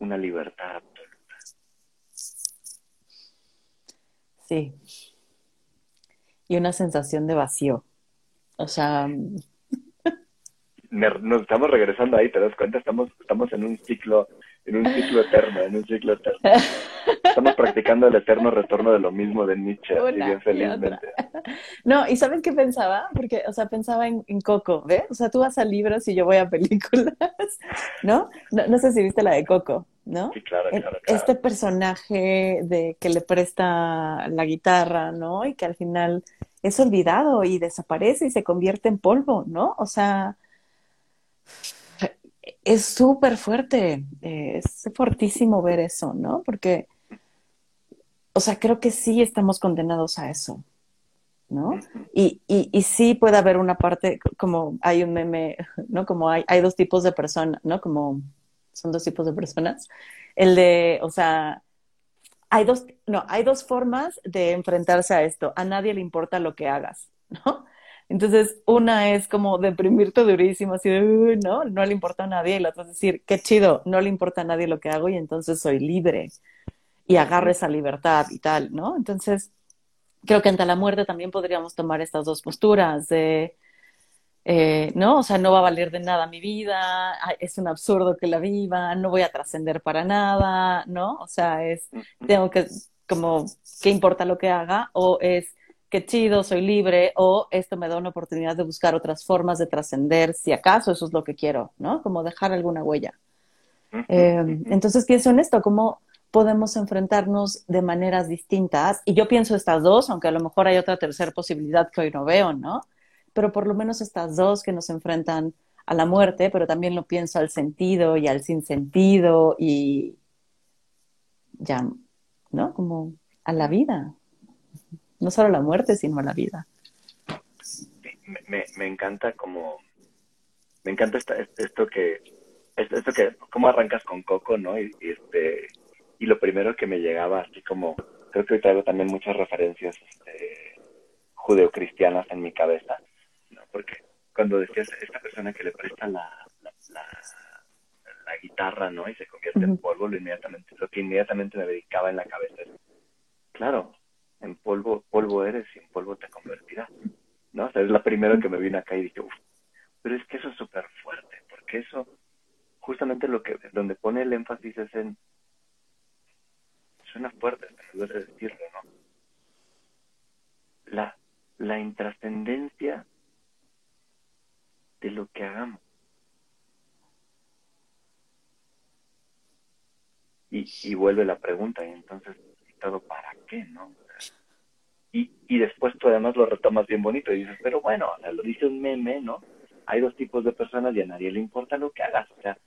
una libertad absoluta. Sí. Y una sensación de vacío. O sea... Nos estamos regresando ahí, ¿te das cuenta? Estamos, estamos en un ciclo, en un ciclo eterno, en un ciclo eterno. Estamos practicando el eterno retorno de lo mismo de Nietzsche, bien felizmente. no, ¿y sabes qué pensaba? Porque, o sea, pensaba en, Coco, ¿ves? O sea, tú vas a libros y yo voy a películas, ¿no? No, no sé si viste la de Coco. ¿no? Sí, claro, claro, Este personaje de que le presta la guitarra, ¿no? Y que al final es olvidado y desaparece y se convierte en polvo, ¿no? O sea, es súper fuerte, es fuertísimo ver eso, ¿no? Porque, o sea, creo que sí estamos condenados a eso, ¿no? Y, y, y sí puede haber una parte, como hay un meme, ¿no? Como hay, hay dos tipos de personas, ¿no? Como son dos tipos de personas. El de, o sea, hay dos, no, hay dos formas de enfrentarse a esto. A nadie le importa lo que hagas, ¿no? Entonces, una es como deprimirte durísimo, así de, no, no le importa a nadie. Y la otra es decir, qué chido, no le importa a nadie lo que hago y entonces soy libre. Y agarro esa libertad y tal, ¿no? Entonces, creo que ante la muerte también podríamos tomar estas dos posturas de, eh, ¿no? O sea, no va a valer de nada mi vida, es un absurdo que la viva, no voy a trascender para nada, ¿no? O sea, es, tengo que, como, ¿qué importa lo que haga? O es, qué chido, soy libre, o esto me da una oportunidad de buscar otras formas de trascender, si acaso eso es lo que quiero, ¿no? Como dejar alguna huella. Eh, entonces pienso en esto, cómo podemos enfrentarnos de maneras distintas, y yo pienso estas dos, aunque a lo mejor hay otra tercera posibilidad que hoy no veo, ¿no? pero por lo menos estas dos que nos enfrentan a la muerte, pero también lo pienso al sentido y al sinsentido y ya, ¿no? Como a la vida. No solo a la muerte, sino a la vida. Me, me, encanta como, me encanta esto que, esto que, cómo arrancas con Coco, ¿no? Y, este, y lo primero que me llegaba, así como, creo que hoy traigo también muchas referencias este, judeocristianas en mi cabeza porque cuando decías esta persona que le presta la, la, la, guitarra, ¿no? Y se convierte en polvo, lo, inmediatamente, lo que inmediatamente me dedicaba en la cabeza es, claro, en polvo, polvo eres y en polvo te convertirás, ¿no? O sea, es la primera que me vino acá y dije, uff, pero es que eso es súper fuerte, porque eso, justamente lo que, donde pone el énfasis es en, suena fuerte, pero de decirlo, ¿no? La, la intrascendencia de lo que hagamos. Y, y vuelve la pregunta, y entonces, ¿todo para qué, no? Y, y después tú además lo retomas bien bonito y dices, pero bueno, lo dice un meme, ¿no? Hay dos tipos de personas y a nadie le importa lo que hagas. O sea,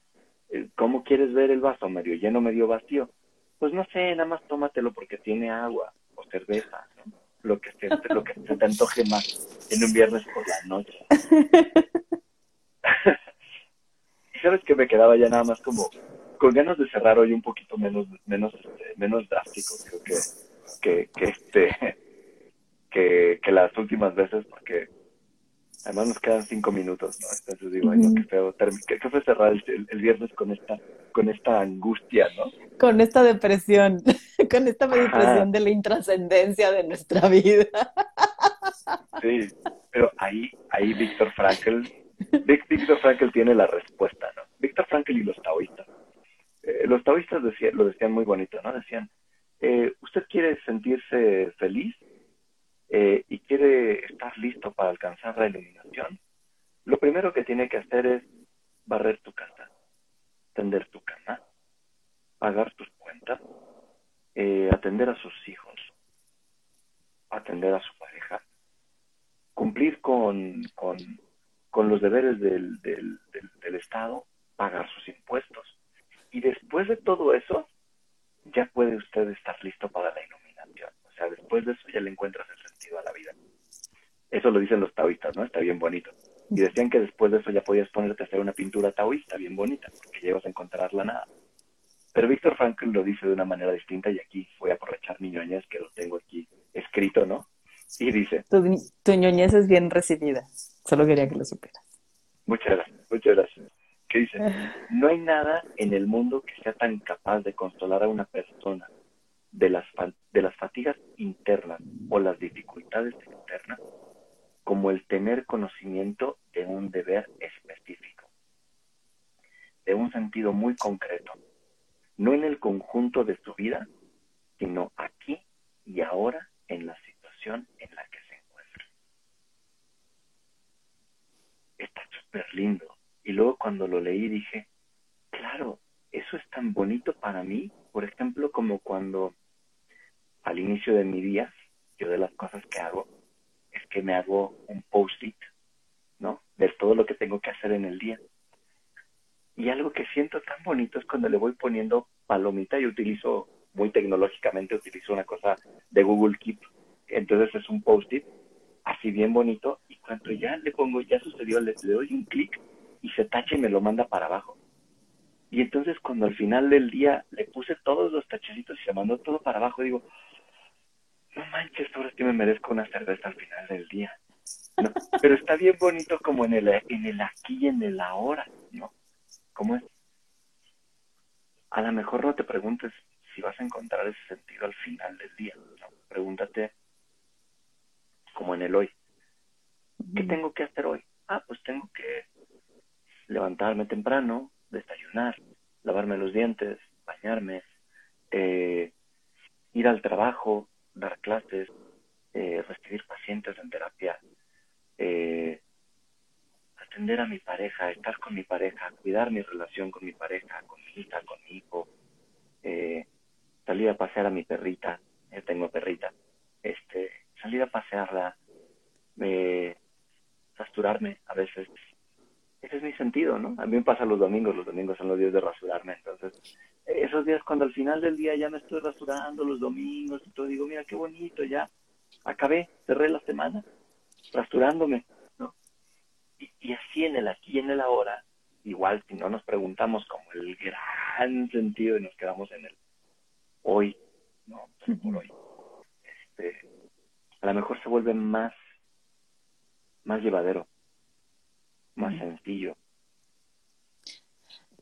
eh, ¿cómo quieres ver el vaso? ¿Medio lleno, medio vacío? Pues no sé, nada más tómatelo porque tiene agua o cerveza, ¿no? Lo que, se, lo que se te antoje más en un viernes por la noche. y sabes que me quedaba ya nada más como con ganas de cerrar hoy un poquito menos menos este, menos drástico creo que que, que este que, que las últimas veces porque además nos quedan cinco minutos no entonces digo ay no qué feo qué, fue cerrar el, el, viernes con esta con esta angustia no con esta depresión con esta depresión de la intrascendencia de nuestra vida sí pero ahí ahí Víctor Frankl Víctor Frankl tiene la respuesta, ¿no? Víctor Frankl y los taoístas. Eh, los taoístas lo decían muy bonito, ¿no? Decían, eh, ¿usted quiere sentirse feliz? eh, y quiere estar listo para alcanzar la iluminación, lo primero que tiene que hacer es barrer tu casa, tender tu cama, pagar tus cuentas, eh, atender a sus hijos, atender a su pareja, cumplir con, con, con los deberes del, del, del, Estado, pagar sus impuestos. Y después de todo eso, ya puede usted estar listo para la iluminación. O sea, después de eso ya le encuentras el sentido a la vida. Eso lo dicen los taoístas, ¿no? Está bien bonito. Y decían que después de eso ya podías ponerte a hacer una pintura taoísta bien bonita, porque llegas a encontrar la nada. Pero Víctor Frankl lo dice de una manera distinta y aquí voy a aprovechar mi ñoñez que lo tengo aquí escrito, ¿no? Y dice... Tu, tu ñoñez es bien recibida, solo quería que lo supieras. Muchas gracias, muchas gracias. ¿Qué dice? No hay nada en el mundo que sea tan capaz de consolar a una persona de las, de las fatigas internas o las dificultades externas como el tener conocimiento de un deber específico, de un sentido muy concreto, no en el conjunto de su vida, sino aquí y ahora en la situación en la que se encuentra. Está súper lindo. Y luego cuando lo leí dije, claro, eso es tan bonito para mí, por ejemplo, como cuando al inicio de mi día, yo de las cosas que hago que me hago un post-it, ¿no? De todo lo que tengo que hacer en el día. Y algo que siento tan bonito es cuando le voy poniendo palomita y utilizo, muy tecnológicamente, utilizo una cosa de Google Keep. Entonces es un post-it así bien bonito y cuando ya le pongo, ya sucedió, le, le doy un clic y se tacha y me lo manda para abajo. Y entonces cuando al final del día le puse todos los tachecitos y se mandó todo para abajo, digo, no manches, ahora sí me merezco una cerveza al final del día. Pero está bien bonito como en el, en el aquí y en el ahora, ¿no? ¿Cómo es? A lo mejor no te preguntes si vas a encontrar ese sentido al final del día. Pregúntate como en el hoy. ¿Qué tengo que hacer hoy? Ah, pues tengo que levantarme temprano, desayunar, lavarme los dientes, bañarme, eh, ir al trabajo, dar clases, eh, recibir pacientes en terapia, eh, atender a mi pareja, estar con mi pareja, cuidar mi relación con mi pareja, con mi hija, con mi hijo, eh, salir a pasear a mi perrita, yo tengo perrita, este, salir a pasearla, eh, a veces. Ese es mi sentido, ¿no? A mí me pasa los domingos, los domingos son los días de rasurarme, entonces esos días cuando al final del día ya me estoy rasurando los domingos y todo, digo, mira qué bonito, ya acabé, cerré la semana rasturándome, ¿no? Y, así en el aquí y en el ahora, igual si no nos preguntamos como el gran sentido y nos quedamos en el hoy, ¿no? Por hoy. Este, a lo mejor se vuelve más, más llevadero, más sencillo,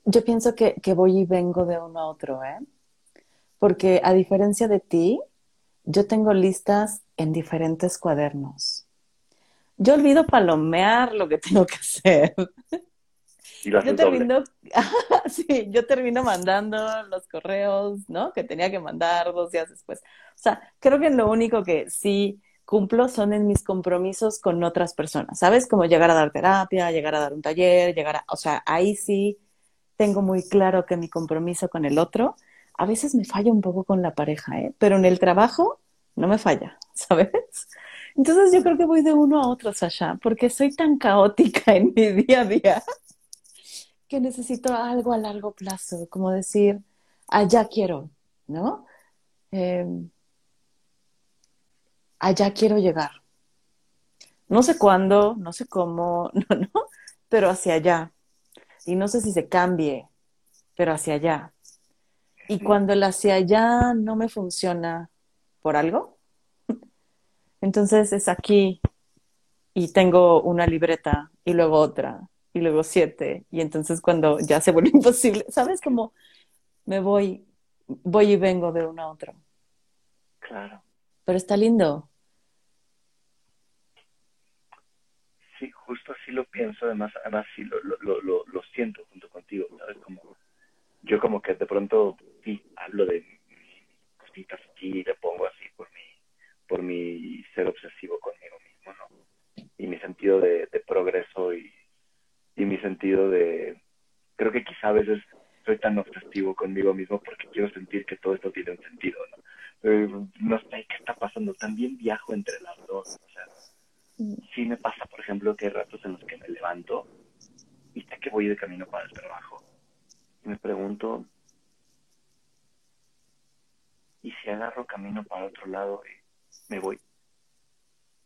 yo pienso que, que, voy y vengo de uno a otro, ¿eh? Porque a diferencia de ti, yo tengo listas en diferentes cuadernos. Yo olvido palomear lo que tengo que hacer. ¿Y lo yo termino, sí, yo termino mandando los correos, ¿no? Que tenía que mandar dos días después. O sea, creo que lo único que sí cumplo son en mis compromisos con otras personas, ¿sabes? Como llegar a dar terapia, llegar a dar un taller, llegar a, o sea, ahí sí tengo muy claro que mi compromiso con el otro, a veces me falla un poco con la pareja, ¿eh? pero en el trabajo no me falla, ¿sabes? Entonces yo creo que voy de uno a otro, Sasha, porque soy tan caótica en mi día a día que necesito algo a largo plazo, como decir, allá quiero, ¿no? Em, allá quiero llegar. No sé cuándo, no sé cómo, no, no, pero hacia allá y no sé si se cambie, pero hacia allá. Y cuando el hacia allá no me funciona por algo, entonces es aquí y tengo una libreta y luego otra y luego siete y entonces cuando ya se vuelve imposible, ¿sabes? Como me voy, voy y vengo de uno a otro. Claro. Pero está lindo. Sí, justo así lo pienso, además, además sí lo, lo, lo, lo siento junto contigo, ¿sabes? Como, yo como que de pronto, sí, hablo de cositas aquí, le pongo así por mi, por mi ser obsesivo conmigo mismo, ¿no? Y mi sentido de, progreso y, y mi sentido de, creo que quizá a veces soy tan obsesivo conmigo mismo porque quiero sentir que todo esto tiene un sentido, ¿no? no sé qué está pasando, también viajo entre las dos, o sea. Sí me pasa, por ejemplo, que hay ratos en los que me levanto y sé que voy de camino para el trabajo y me pregunto, ¿y si agarro camino para otro lado y me voy?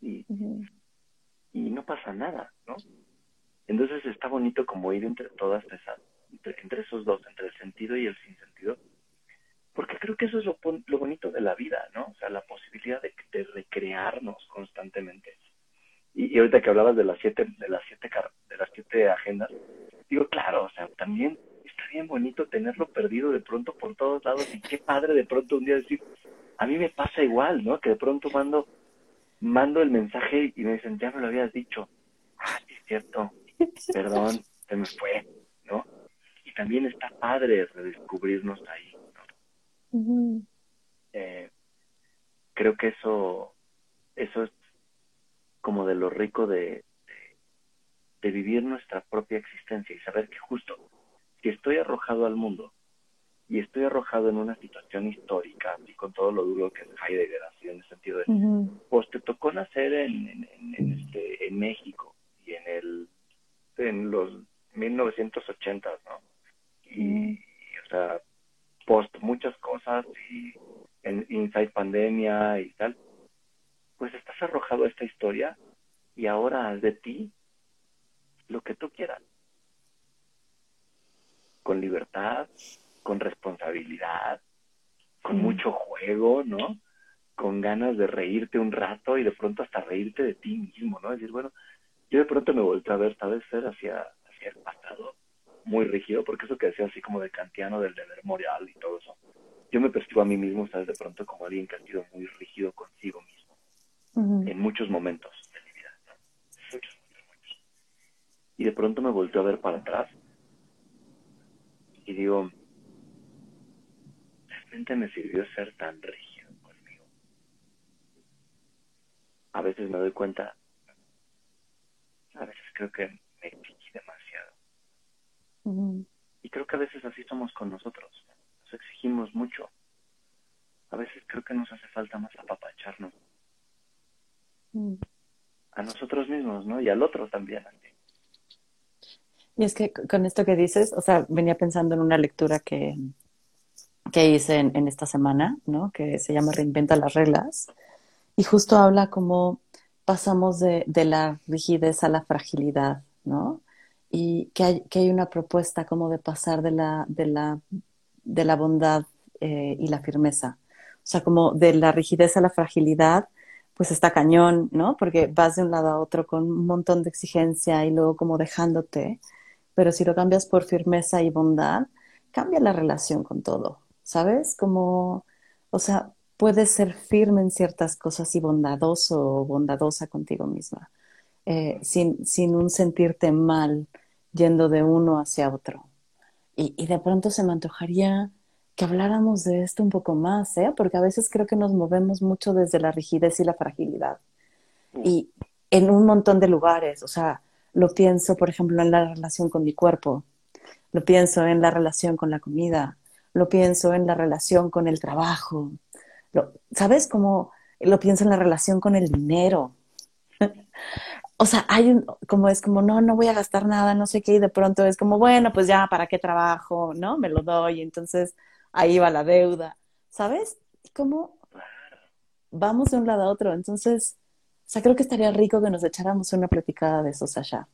Y, y no pasa nada, ¿no? Entonces está bonito como ir entre todas esas, entre, entre esos dos, entre el sentido y el sinsentido, porque creo que eso es lo, lo bonito de la vida, ¿no? O sea, la posibilidad de, recrearnos constantemente. Y, ahorita que hablabas de las siete, de las siete, de las siete agendas, digo, claro, o sea, también está bien bonito tenerlo perdido de pronto por todos lados y qué padre de pronto un día decir, a mí me pasa igual, ¿no? Que de pronto mando, mando el mensaje y me dicen, ya me lo habías dicho. Ah, sí es cierto, perdón, se me fue, ¿no? Y también está padre redescubrirnos ahí, eh, creo que eso, eso es como de lo rico de, de, vivir nuestra propia existencia y saber que justo si estoy arrojado al mundo y estoy arrojado en una situación histórica y con todo lo duro que es Heidegger así en el sentido de pues te tocó nacer en, en, este, en México y en el en los 1980 no y o sea post muchas cosas y en inside pandemia y tal, estás arrojado esta historia y ahora haz de ti lo que tú quieras. Con libertad, con responsabilidad, con mucho juego, ¿no? Con ganas de reírte un rato y de pronto hasta reírte de ti mismo, ¿no? decir, bueno, yo de pronto me vuelto a ver, tal vez ser hacia, hacia el pasado muy rígido, porque eso que decía así como de kantiano, del deber moral y todo eso, yo me percibo a mí mismo, ¿sabes? De pronto como alguien que ha sido muy rígido consigo mismo, en muchos momentos de mi vida, muchos, muchos, muchos. Y de pronto me volteo a ver para atrás y digo, realmente me sirvió ser tan rígido conmigo. A veces me doy cuenta, a veces creo que me y creo que a veces así somos con nosotros. Nos exigimos mucho. A veces creo que nos hace falta más apapacharnos. Mm. A nosotros mismos, ¿no? Y al otro también. Y es que con esto que dices, o sea, venía pensando en una lectura que, que hice en, esta semana, ¿no? Que se llama Reinventa las reglas. Y justo habla como pasamos de, de la rigidez a la fragilidad, ¿no? y que hay, que hay una propuesta como de pasar de la, de la, de la bondad eh, y la firmeza. O sea, como de la rigidez a la fragilidad, pues está cañón, ¿no? Porque vas de un lado a otro con un montón de exigencia y luego como dejándote, pero si lo cambias por firmeza y bondad, cambia la relación con todo, ¿sabes? Como, o sea, puedes ser firme en ciertas cosas y bondadoso o bondadosa contigo misma, eh, sin, sin un sentirte mal yendo de uno hacia otro. Y, de pronto se me antojaría que habláramos de esto un poco más, ¿eh? porque a veces creo que nos movemos mucho desde la rigidez y la fragilidad. Y en un montón de lugares, o sea, lo pienso, por ejemplo, en la relación con mi cuerpo, lo pienso en la relación con la comida, lo pienso en la relación con el trabajo, lo, ¿sabes? Como lo pienso en la relación con el dinero. o sea, hay un, como es como, no, no voy a gastar nada, no sé qué, y de pronto es como, bueno, pues ya, ¿para qué trabajo? ¿No? Me lo doy, entonces ahí va la deuda, ¿sabes? Y como vamos de un lado a otro, entonces, o sea, creo que estaría rico que nos echáramos una platicada de eso, Sasha.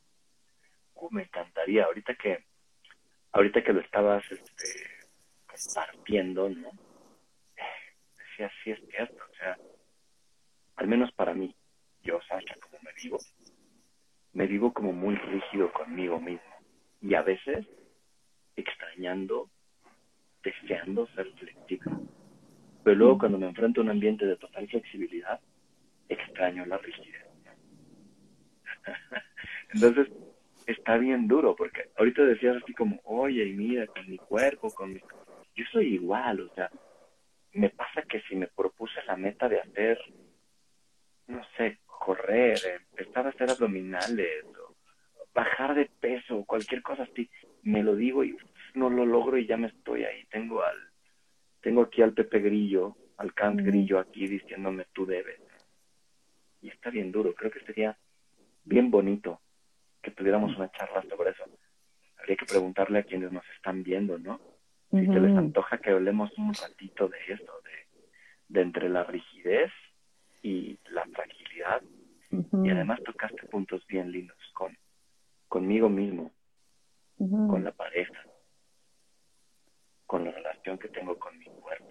Uh, me encantaría, ahorita que, ahorita que lo estabas, este, compartiendo, ¿no? Decía, sí es cierto, o sea, al menos para mí, yo, Sasha, como me vivo, me vivo como muy rígido conmigo mismo y a veces extrañando, deseando ser flexible. Pero luego cuando me enfrento a un ambiente de total flexibilidad, extraño la rigidez. Entonces, está bien duro, porque ahorita decías así como, oye, mira, con mi cuerpo, con mi... Yo soy igual, o sea, me pasa que si me propuse la meta de hacer no sé, correr, empezar a hacer abdominales, bajar de peso, cualquier cosa así, me lo digo y no lo logro y ya me estoy ahí. Tengo al, tengo aquí al Pepe Grillo, al Kant Grillo aquí diciéndome tú debes. Y está bien duro, creo que sería bien bonito que tuviéramos una charla sobre eso. Habría que preguntarle a quienes nos están viendo, ¿no? Si se les antoja que hablemos un ratito de esto, de, de entre la rigidez y la fragilidad. Y además tocaste puntos bien lindos con conmigo mismo, con la pareja, con la relación que tengo con mi cuerpo,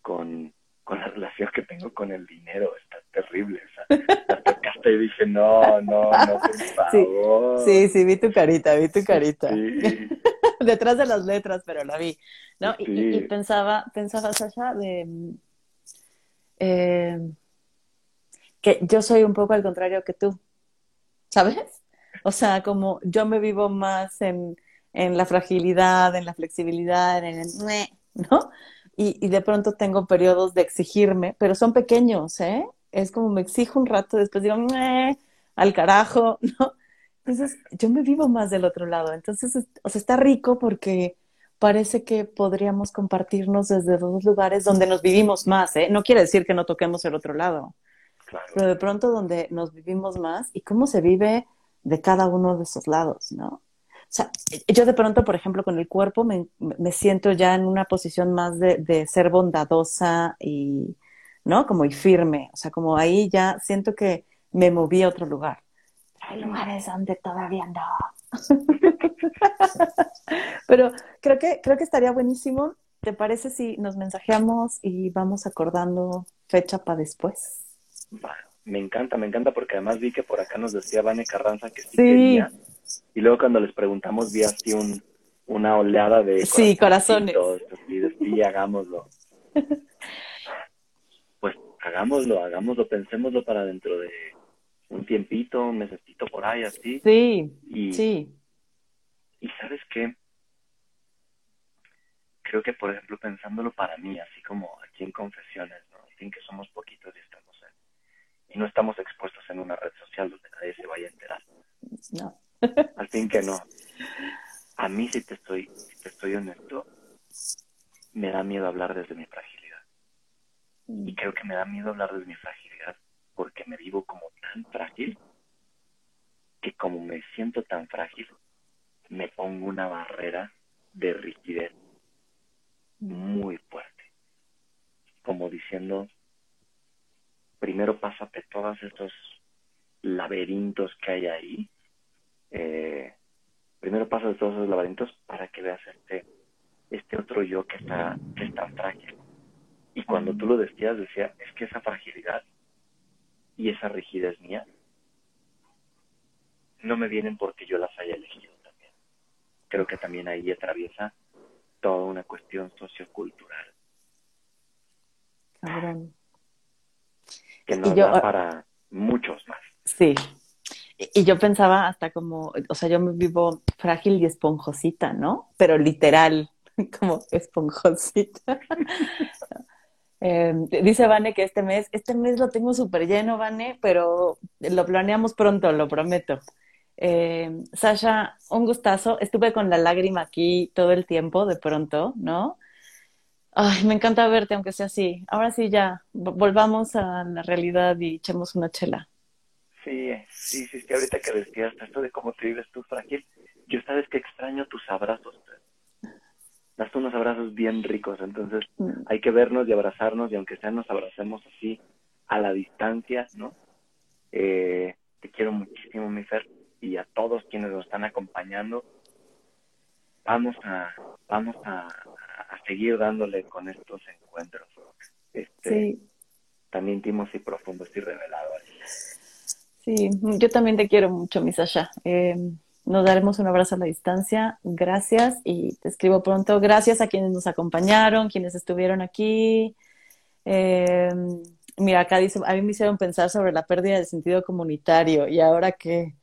con, con la relación que tengo con el dinero. Está terrible. O sea, la tocaste y dije, no, no, no, por favor. Sí, sí, vi tu carita, vi tu carita. Detrás de las letras, pero la vi. ¿no? Y, pensaba, pensaba, Sasha, de... Eh, que yo soy un poco al contrario que tú, ¿sabes? O sea, como yo me vivo más en, en la fragilidad, en la flexibilidad, en el, ¿no? Y, y, de pronto tengo periodos de exigirme, pero son pequeños, ¿eh? Es como me exijo un rato, después digo, al carajo, ¿no? Entonces, yo me vivo más del otro lado. Entonces, o sea, está rico porque parece que podríamos compartirnos desde dos lugares donde nos vivimos más, ¿eh? No quiere decir que no toquemos el otro lado, claro. pero de pronto donde nos vivimos más y cómo se vive de cada uno de esos lados, ¿no? O sea, yo de pronto, por ejemplo, con el cuerpo me, me siento ya en una posición más de, de, ser bondadosa y, ¿no? Como y firme. O sea, como ahí ya siento que me moví a otro lugar. Hay lugares donde todavía no. Pero creo que, creo que estaría buenísimo. ¿Te parece si nos mensajeamos y vamos acordando fecha para después? Me encanta, me encanta porque además vi que por acá nos decía Vane Carranza que sí, quería. Y luego cuando les preguntamos vi así un, una oleada de sí, corazones. Y sí, hagámoslo. pues hagámoslo, hagámoslo, pensémoslo para dentro de un tiempito, un mesecito por ahí, así. Sí, y, sí. Y sabes qué? Creo que, por ejemplo, pensándolo para mí, así como aquí en Confesiones, ¿no? Sin que somos poquitos y y no estamos expuestos en una red social donde nadie se vaya a enterar. No. Al fin que no. A mí, si te estoy, si te estoy honesto, me da miedo hablar desde mi fragilidad. Y creo que me da miedo hablar desde mi fragilidad porque me vivo como tan frágil que como me siento tan frágil, me pongo una barrera de rigidez muy fuerte. Como diciendo, primero pásate todos estos laberintos que hay ahí. Eh, primero pásate todos esos laberintos para que veas este, este otro yo que está, que está frágil. Y cuando tú lo decías, decía, es que esa fragilidad y esa rigidez mía no me vienen porque yo las haya elegido también. Creo que también ahí atraviesa toda una cuestión sociocultural que nos da ah, para muchos más. Sí. Y yo pensaba hasta como, o sea, yo me vivo frágil y esponjosita, ¿no? Pero literal, como esponjosita. Em, dice Vane que este mes, este mes lo tengo súper lleno, Vane, pero lo planeamos pronto, lo prometo. Eh, Sasha, un gustazo. Estuve con la lágrima aquí todo el tiempo, de pronto, ¿no? Ay, me encanta verte, aunque sea así. Ahora sí ya, volvamos a la realidad y echemos una chela. Sí, sí, sí, sí, ahorita que decías esto de cómo te vives tú frágil, yo sabes que extraño tus abrazos. Das unos abrazos bien ricos, entonces mm. hay que vernos y abrazarnos y aunque sea nos abracemos así a la distancia, ¿no? Eh, te quiero muchísimo, mi Fer, y a todos quienes nos están acompañando. Vamos a, vamos a, a seguir dándole con estos encuentros. Este, sí. Tan íntimos y profundos y reveladores. Sí, yo también te quiero mucho, mi Sasha. Eh, nos daremos un abrazo a la distancia. Gracias y te escribo pronto. Gracias a quienes nos acompañaron, quienes estuvieron aquí. Eh, Mira, acá dice, a mí me hicieron pensar sobre la pérdida del sentido comunitario y ahora que,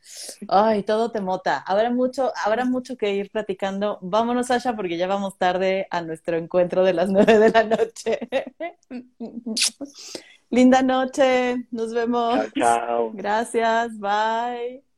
ay, todo te mota. Habrá mucho, habrá mucho que ir platicando. Vámonos, Sasha, porque ya vamos tarde a nuestro encuentro de las nueve de la noche. Linda noche, nos vemos. Chao, chao. Gracias, bye.